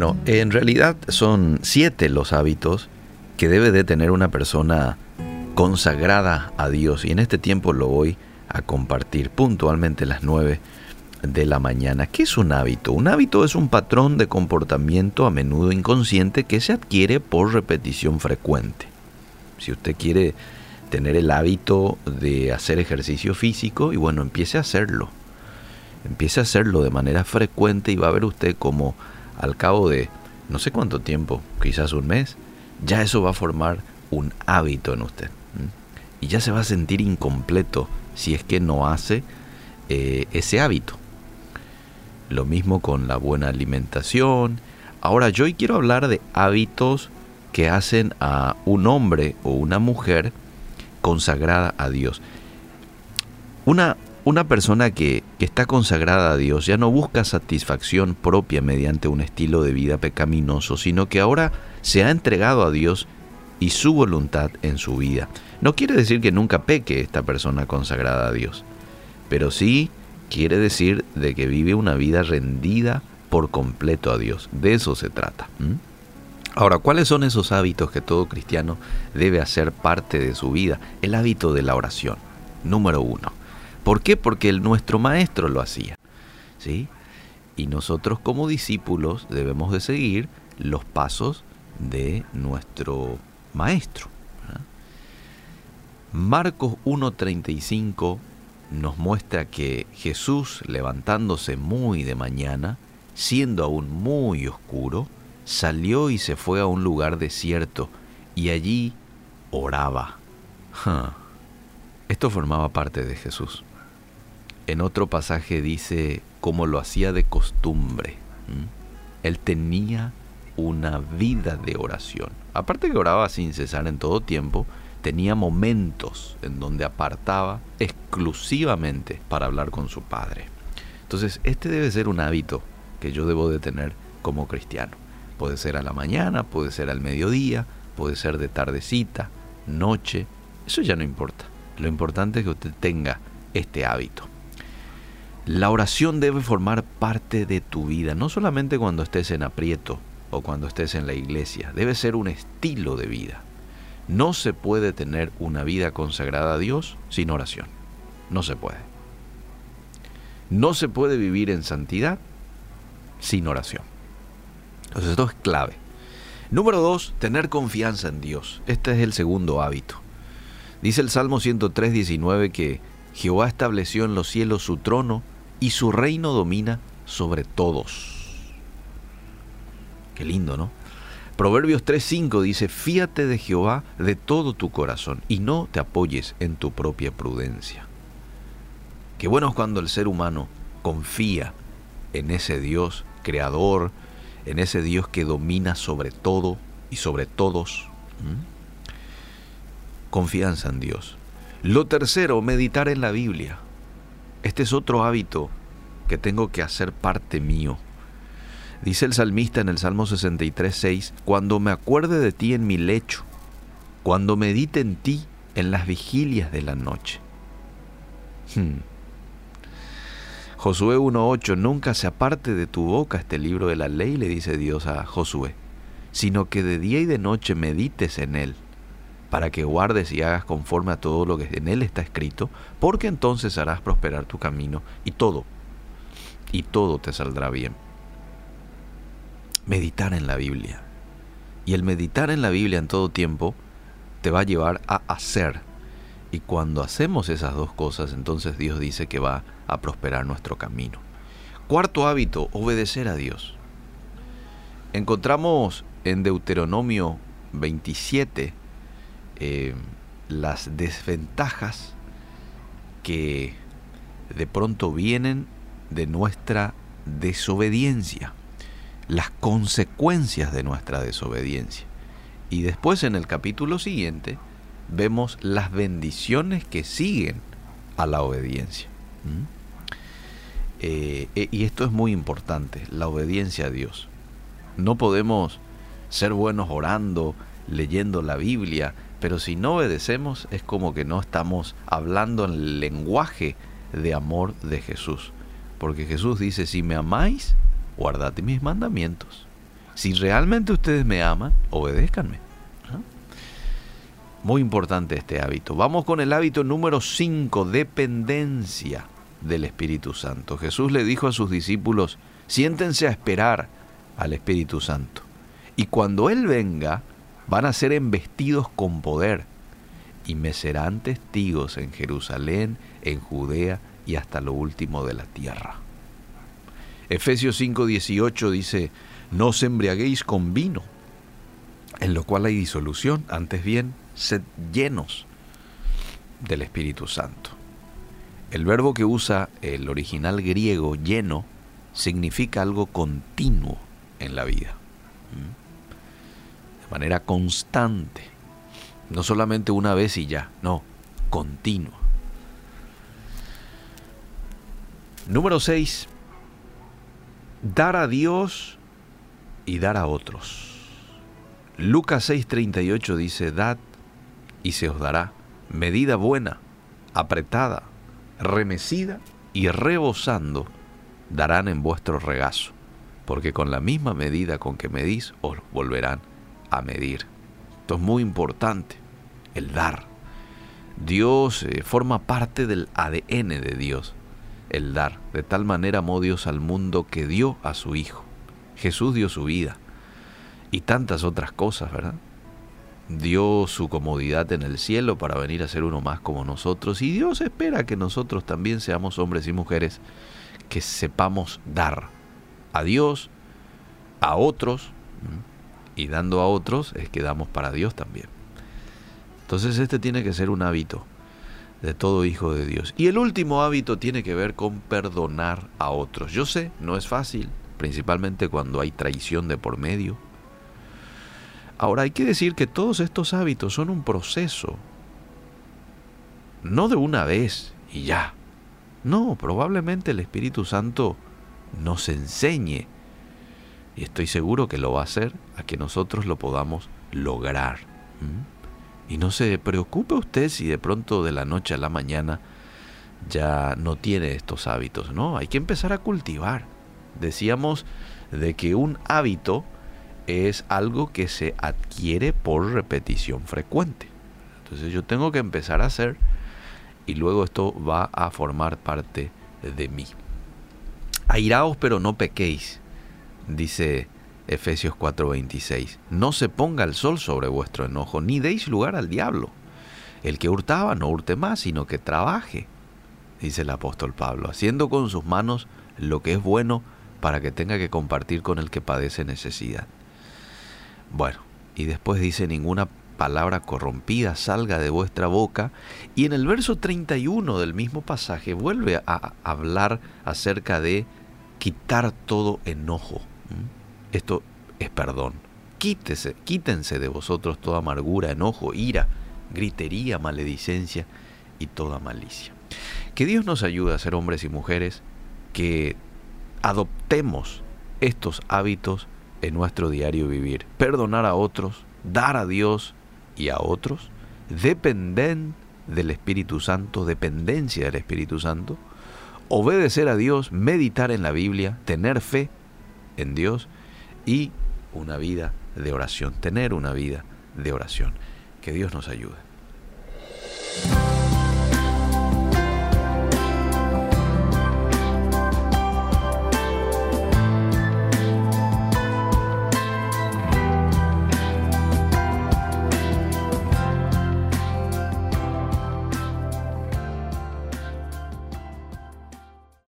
No, en realidad son siete los hábitos que debe de tener una persona consagrada a Dios y en este tiempo lo voy a compartir puntualmente las nueve de la mañana. ¿Qué es un hábito? Un hábito es un patrón de comportamiento a menudo inconsciente que se adquiere por repetición frecuente. Si usted quiere tener el hábito de hacer ejercicio físico, y bueno, empiece a hacerlo. Empiece a hacerlo de manera frecuente y va a ver usted como al cabo de no sé cuánto tiempo, quizás un mes, ya eso va a formar un hábito en usted. Y ya se va a sentir incompleto si es que no hace eh, ese hábito. Lo mismo con la buena alimentación. Ahora yo hoy quiero hablar de hábitos que hacen a un hombre o una mujer consagrada a Dios. Una, una persona que, que, está consagrada a Dios ya no busca satisfacción propia mediante un estilo de vida pecaminoso, sino que ahora se ha entregado a Dios y su voluntad en su vida. No quiere decir que nunca peque esta persona consagrada a Dios, pero sí quiere decir de que vive una vida rendida por completo a Dios. De eso se trata. Ahora, ¿cuáles son esos hábitos que todo cristiano debe hacer parte de su vida? El hábito de la oración, número uno. ¿Por qué? Porque el, nuestro maestro lo hacía. ¿sí? Y nosotros como discípulos debemos de seguir los pasos de nuestro maestro. Marcos 1.35 nos muestra que Jesús, levantándose muy de mañana, siendo aún muy oscuro, salió y se fue a un lugar desierto y allí oraba. Esto formaba parte de Jesús. En otro pasaje dice como lo hacía de costumbre. Él tenía una vida de oración. Aparte que oraba sin cesar en todo tiempo, tenía momentos en donde apartaba exclusivamente para hablar con su Padre. Entonces, este debe ser un hábito que yo debo de tener como cristiano. Puede ser a la mañana, puede ser al mediodía, puede ser de tardecita, noche, eso ya no importa. Lo importante es que usted tenga este hábito. La oración debe formar parte de tu vida, no solamente cuando estés en aprieto o cuando estés en la iglesia, debe ser un estilo de vida. No se puede tener una vida consagrada a Dios sin oración. No se puede. No se puede vivir en santidad sin oración. Entonces esto es clave. Número dos, tener confianza en Dios. Este es el segundo hábito. Dice el Salmo 103, 19 que Jehová estableció en los cielos su trono y su reino domina sobre todos. Qué lindo, ¿no? Proverbios 3:5 dice, fíate de Jehová de todo tu corazón y no te apoyes en tu propia prudencia. Qué bueno es cuando el ser humano confía en ese Dios creador, en ese Dios que domina sobre todo y sobre todos. Confianza en Dios. Lo tercero, meditar en la Biblia. Este es otro hábito que tengo que hacer parte mío. Dice el salmista en el Salmo 63, 6, cuando me acuerde de ti en mi lecho, cuando medite en ti en las vigilias de la noche. Hmm. Josué 1.8, nunca se aparte de tu boca este libro de la ley, le dice Dios a Josué, sino que de día y de noche medites en él, para que guardes y hagas conforme a todo lo que en él está escrito, porque entonces harás prosperar tu camino y todo, y todo te saldrá bien meditar en la Biblia. Y el meditar en la Biblia en todo tiempo te va a llevar a hacer. Y cuando hacemos esas dos cosas, entonces Dios dice que va a prosperar nuestro camino. Cuarto hábito, obedecer a Dios. Encontramos en Deuteronomio 27 eh, las desventajas que de pronto vienen de nuestra desobediencia las consecuencias de nuestra desobediencia. Y después en el capítulo siguiente vemos las bendiciones que siguen a la obediencia. ¿Mm? Eh, y esto es muy importante, la obediencia a Dios. No podemos ser buenos orando, leyendo la Biblia, pero si no obedecemos es como que no estamos hablando en el lenguaje de amor de Jesús. Porque Jesús dice, si me amáis, guardad mis mandamientos. Si realmente ustedes me aman, obedézcanme. Muy importante este hábito. Vamos con el hábito número 5, dependencia del Espíritu Santo. Jesús le dijo a sus discípulos, siéntense a esperar al Espíritu Santo. Y cuando Él venga, van a ser embestidos con poder y me serán testigos en Jerusalén, en Judea y hasta lo último de la tierra. Efesios 5:18 dice, no os embriaguéis con vino, en lo cual hay disolución, antes bien, sed llenos del Espíritu Santo. El verbo que usa el original griego lleno significa algo continuo en la vida, de manera constante, no solamente una vez y ya, no, continuo. Número 6. Dar a Dios y dar a otros. Lucas 6:38 dice, dad y se os dará medida buena, apretada, remecida y rebosando, darán en vuestro regazo, porque con la misma medida con que medís os volverán a medir. Esto es muy importante, el dar. Dios eh, forma parte del ADN de Dios, el dar. De tal manera amó Dios al mundo que dio a su Hijo. Jesús dio su vida y tantas otras cosas, ¿verdad? dio su comodidad en el cielo para venir a ser uno más como nosotros y Dios espera que nosotros también seamos hombres y mujeres que sepamos dar a Dios, a otros y dando a otros es que damos para Dios también. Entonces este tiene que ser un hábito de todo hijo de Dios. Y el último hábito tiene que ver con perdonar a otros. Yo sé, no es fácil, principalmente cuando hay traición de por medio Ahora hay que decir que todos estos hábitos son un proceso, no de una vez y ya. No, probablemente el Espíritu Santo nos enseñe, y estoy seguro que lo va a hacer, a que nosotros lo podamos lograr. Y no se preocupe usted si de pronto de la noche a la mañana ya no tiene estos hábitos, ¿no? Hay que empezar a cultivar. Decíamos de que un hábito es algo que se adquiere por repetición frecuente. Entonces yo tengo que empezar a hacer y luego esto va a formar parte de mí. Airaos pero no pequéis, dice Efesios 4:26. No se ponga el sol sobre vuestro enojo, ni deis lugar al diablo. El que hurtaba no hurte más, sino que trabaje, dice el apóstol Pablo, haciendo con sus manos lo que es bueno para que tenga que compartir con el que padece necesidad. Bueno, y después dice ninguna palabra corrompida salga de vuestra boca. Y en el verso 31 del mismo pasaje vuelve a hablar acerca de quitar todo enojo. Esto es perdón. Quítese, quítense de vosotros toda amargura, enojo, ira, gritería, maledicencia y toda malicia. Que Dios nos ayude a ser hombres y mujeres que adoptemos estos hábitos en nuestro diario vivir. Perdonar a otros, dar a Dios y a otros, dependen del Espíritu Santo, dependencia del Espíritu Santo, obedecer a Dios, meditar en la Biblia, tener fe en Dios y una vida de oración, tener una vida de oración. Que Dios nos ayude.